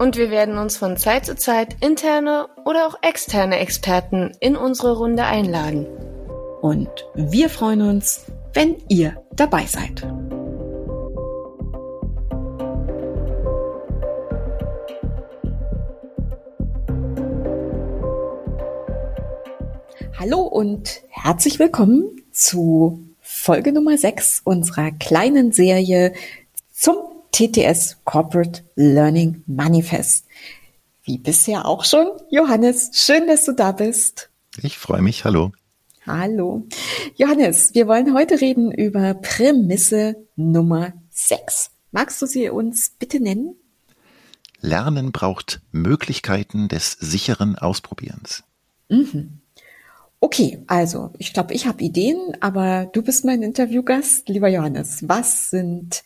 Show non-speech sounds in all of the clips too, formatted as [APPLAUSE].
Und wir werden uns von Zeit zu Zeit interne oder auch externe Experten in unsere Runde einladen. Und wir freuen uns, wenn ihr dabei seid. Hallo und herzlich willkommen zu Folge Nummer 6 unserer kleinen Serie zum TTS Corporate Learning Manifest. Wie bisher auch schon, Johannes, schön, dass du da bist. Ich freue mich, hallo. Hallo. Johannes, wir wollen heute reden über Prämisse Nummer 6. Magst du sie uns bitte nennen? Lernen braucht Möglichkeiten des sicheren Ausprobierens. Mhm. Okay, also ich glaube, ich habe Ideen, aber du bist mein Interviewgast, lieber Johannes. Was sind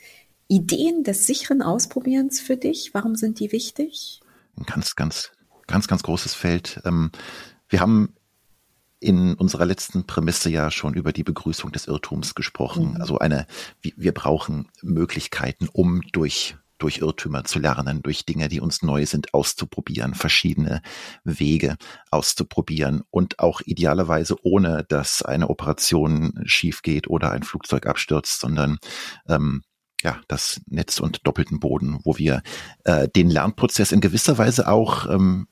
Ideen des sicheren Ausprobierens für dich? Warum sind die wichtig? Ein ganz, ganz, ganz, ganz großes Feld. Ähm, wir haben in unserer letzten Prämisse ja schon über die Begrüßung des Irrtums gesprochen. Mhm. Also eine, wir brauchen Möglichkeiten, um durch durch Irrtümer zu lernen, durch Dinge, die uns neu sind, auszuprobieren, verschiedene Wege auszuprobieren und auch idealerweise ohne, dass eine Operation schief geht oder ein Flugzeug abstürzt, sondern ähm, ja, das Netz und doppelten Boden, wo wir äh, den Lernprozess in gewisser Weise auch ähm,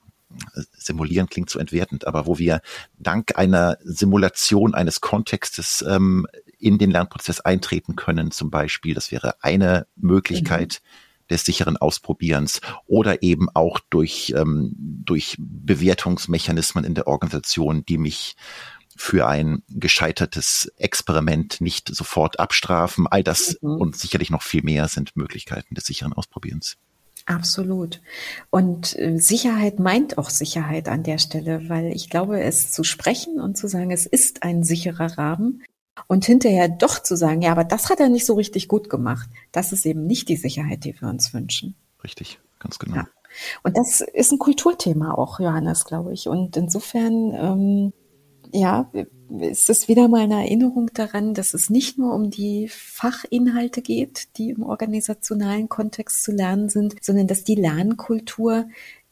simulieren klingt so entwertend, aber wo wir dank einer Simulation eines Kontextes ähm, in den Lernprozess eintreten können, zum Beispiel. Das wäre eine Möglichkeit, mhm des sicheren Ausprobierens oder eben auch durch, ähm, durch Bewertungsmechanismen in der Organisation, die mich für ein gescheitertes Experiment nicht sofort abstrafen. All das mhm. und sicherlich noch viel mehr sind Möglichkeiten des sicheren Ausprobierens. Absolut. Und äh, Sicherheit meint auch Sicherheit an der Stelle, weil ich glaube, es zu sprechen und zu sagen, es ist ein sicherer Rahmen, und hinterher doch zu sagen, ja, aber das hat er nicht so richtig gut gemacht, das ist eben nicht die Sicherheit, die wir uns wünschen. Richtig, ganz genau. Ja. Und das ist ein Kulturthema auch, Johannes, glaube ich. Und insofern, ähm, ja, ist es wieder mal eine Erinnerung daran, dass es nicht nur um die Fachinhalte geht, die im organisationalen Kontext zu lernen sind, sondern dass die Lernkultur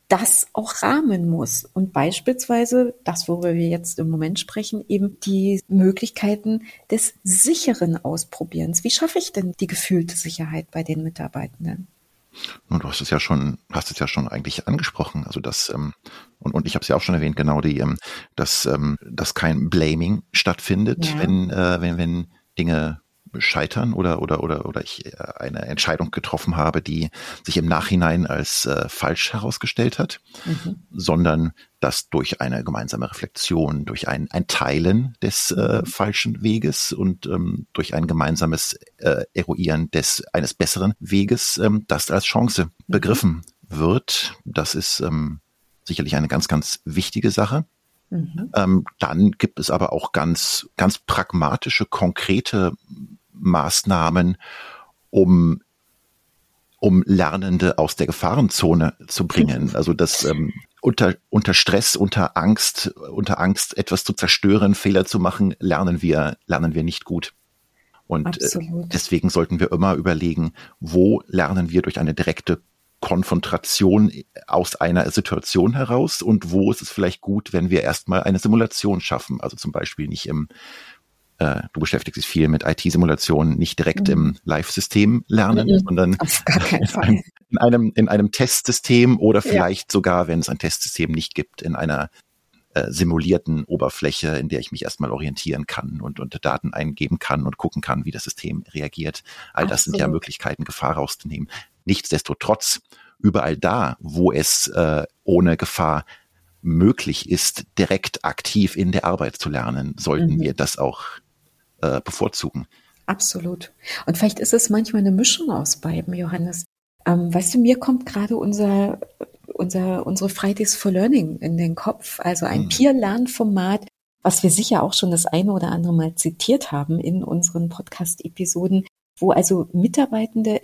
das auch rahmen muss. Und beispielsweise, das, worüber wir jetzt im Moment sprechen, eben die Möglichkeiten des sicheren Ausprobierens. Wie schaffe ich denn die gefühlte Sicherheit bei den Mitarbeitenden? Und du hast es ja schon, hast es ja schon eigentlich angesprochen. Also das ähm, und, und ich habe es ja auch schon erwähnt, genau die, ähm, dass ähm, dass kein Blaming stattfindet, ja. wenn äh, wenn wenn Dinge scheitern oder oder oder oder ich äh, eine Entscheidung getroffen habe, die sich im Nachhinein als äh, falsch herausgestellt hat, mhm. sondern dass durch eine gemeinsame Reflexion, durch ein, ein Teilen des äh, mhm. falschen Weges und ähm, durch ein gemeinsames äh, Eruieren des eines besseren Weges, ähm, das als Chance mhm. begriffen wird. Das ist ähm, sicherlich eine ganz ganz wichtige Sache. Mhm. Ähm, dann gibt es aber auch ganz, ganz pragmatische, konkrete Maßnahmen, um um Lernende aus der Gefahrenzone zu bringen. Also das ähm, unter, unter Stress, unter Angst, unter Angst etwas zu zerstören, Fehler zu machen, lernen wir, lernen wir nicht gut. Und äh, deswegen sollten wir immer überlegen, wo lernen wir durch eine direkte Konfrontation aus einer Situation heraus und wo ist es vielleicht gut, wenn wir erstmal eine Simulation schaffen. Also zum Beispiel nicht im äh, du beschäftigst dich viel mit IT-Simulationen, nicht direkt mhm. im Live-System lernen, mhm. sondern [LAUGHS] in, in, einem, in einem Testsystem oder vielleicht ja. sogar, wenn es ein Testsystem nicht gibt, in einer äh, simulierten Oberfläche, in der ich mich erstmal orientieren kann und, und Daten eingeben kann und gucken kann, wie das System reagiert. All das Absolut. sind ja Möglichkeiten, Gefahr rauszunehmen. Nichtsdestotrotz, überall da, wo es äh, ohne Gefahr möglich ist, direkt aktiv in der Arbeit zu lernen, sollten mhm. wir das auch äh, bevorzugen. Absolut. Und vielleicht ist es manchmal eine Mischung aus beiden, Johannes. Ähm, weißt du, mir kommt gerade unser unser, unsere Fridays for Learning in den Kopf, also ein mhm. Peer-Lern-Format, was wir sicher auch schon das eine oder andere Mal zitiert haben in unseren Podcast-Episoden, wo also Mitarbeitende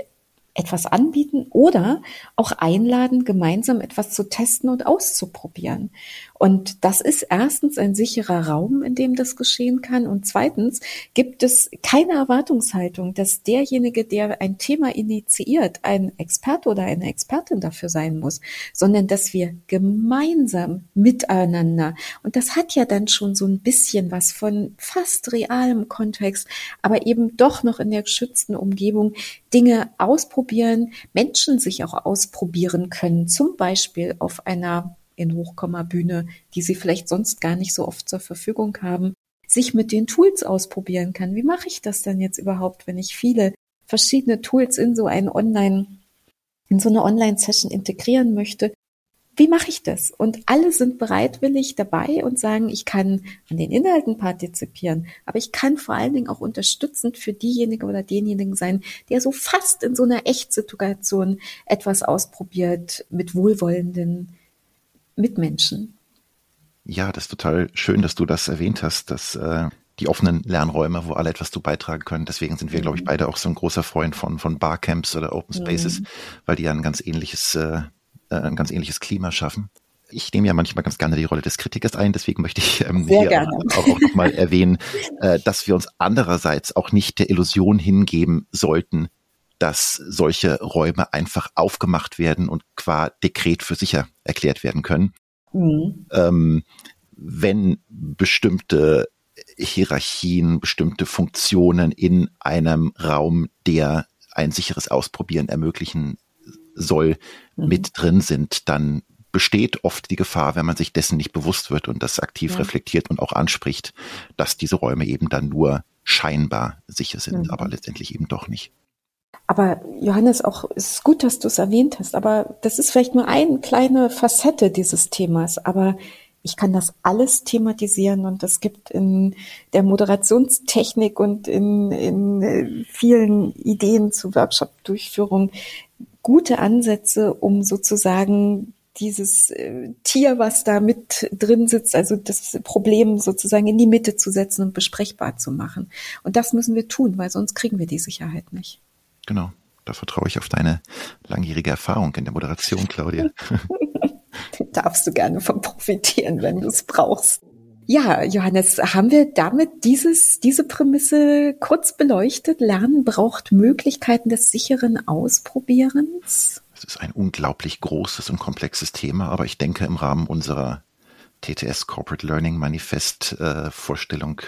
etwas anbieten oder auch einladen, gemeinsam etwas zu testen und auszuprobieren. Und das ist erstens ein sicherer Raum, in dem das geschehen kann. Und zweitens gibt es keine Erwartungshaltung, dass derjenige, der ein Thema initiiert, ein Experte oder eine Expertin dafür sein muss, sondern dass wir gemeinsam miteinander, und das hat ja dann schon so ein bisschen was von fast realem Kontext, aber eben doch noch in der geschützten Umgebung Dinge ausprobieren, Menschen sich auch ausprobieren können, zum Beispiel auf einer in Hochkommabühne, die sie vielleicht sonst gar nicht so oft zur Verfügung haben, sich mit den Tools ausprobieren kann. Wie mache ich das denn jetzt überhaupt, wenn ich viele verschiedene Tools in so ein Online, in so eine Online-Session integrieren möchte? Wie mache ich das? Und alle sind bereitwillig dabei und sagen, ich kann an den Inhalten partizipieren, aber ich kann vor allen Dingen auch unterstützend für diejenige oder denjenigen sein, der so fast in so einer Echtsituation etwas ausprobiert mit wohlwollenden Mitmenschen. Ja, das ist total schön, dass du das erwähnt hast, dass äh, die offenen Lernräume, wo alle etwas zu beitragen können. Deswegen sind wir, mhm. glaube ich, mhm. beide auch so ein großer Freund von, von Barcamps oder Open Spaces, mhm. weil die ja ein ganz ähnliches, äh, äh, ein ganz ähnliches Klima schaffen. Ich nehme ja manchmal ganz gerne die Rolle des Kritikers ein, deswegen möchte ich ähm, hier gerne. auch, auch nochmal erwähnen, äh, dass wir uns andererseits auch nicht der Illusion hingeben sollten, dass solche Räume einfach aufgemacht werden und qua Dekret für sicher erklärt werden können. Mhm. Ähm, wenn bestimmte Hierarchien, bestimmte Funktionen in einem Raum, der ein sicheres Ausprobieren ermöglichen soll, mhm. mit drin sind, dann besteht oft die Gefahr, wenn man sich dessen nicht bewusst wird und das aktiv ja. reflektiert und auch anspricht, dass diese Räume eben dann nur scheinbar sicher sind, mhm. aber letztendlich eben doch nicht. Aber Johannes, auch ist gut, dass du es erwähnt hast, aber das ist vielleicht nur eine kleine Facette dieses Themas, aber ich kann das alles thematisieren und es gibt in der Moderationstechnik und in, in äh, vielen Ideen zu Workshop-Durchführung gute Ansätze, um sozusagen dieses äh, Tier, was da mit drin sitzt, also das Problem sozusagen in die Mitte zu setzen und besprechbar zu machen. Und das müssen wir tun, weil sonst kriegen wir die Sicherheit nicht. Genau. Da vertraue ich auf deine langjährige Erfahrung in der Moderation, Claudia. [LAUGHS] Darfst du gerne von profitieren, wenn du es brauchst. Ja, Johannes, haben wir damit dieses, diese Prämisse kurz beleuchtet? Lernen braucht Möglichkeiten des sicheren Ausprobierens? Es ist ein unglaublich großes und komplexes Thema, aber ich denke, im Rahmen unserer TTS Corporate Learning Manifest äh, Vorstellung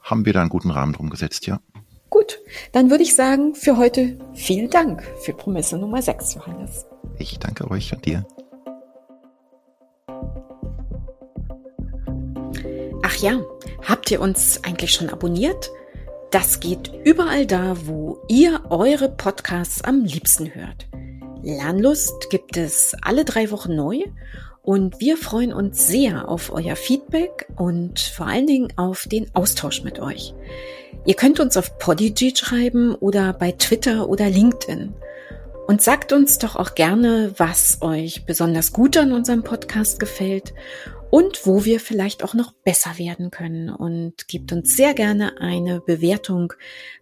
haben wir da einen guten Rahmen drum gesetzt, ja. Gut, dann würde ich sagen, für heute vielen Dank für Promisse Nummer 6, Johannes. Ich danke euch und dir. Ach ja, habt ihr uns eigentlich schon abonniert? Das geht überall da, wo ihr eure Podcasts am liebsten hört. Lernlust gibt es alle drei Wochen neu und wir freuen uns sehr auf euer Feedback und vor allen Dingen auf den Austausch mit euch. Ihr könnt uns auf Podigy schreiben oder bei Twitter oder LinkedIn. Und sagt uns doch auch gerne, was euch besonders gut an unserem Podcast gefällt und wo wir vielleicht auch noch besser werden können. Und gebt uns sehr gerne eine Bewertung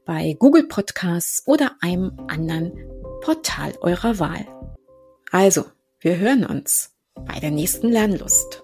bei Google Podcasts oder einem anderen Portal eurer Wahl. Also, wir hören uns bei der nächsten Lernlust.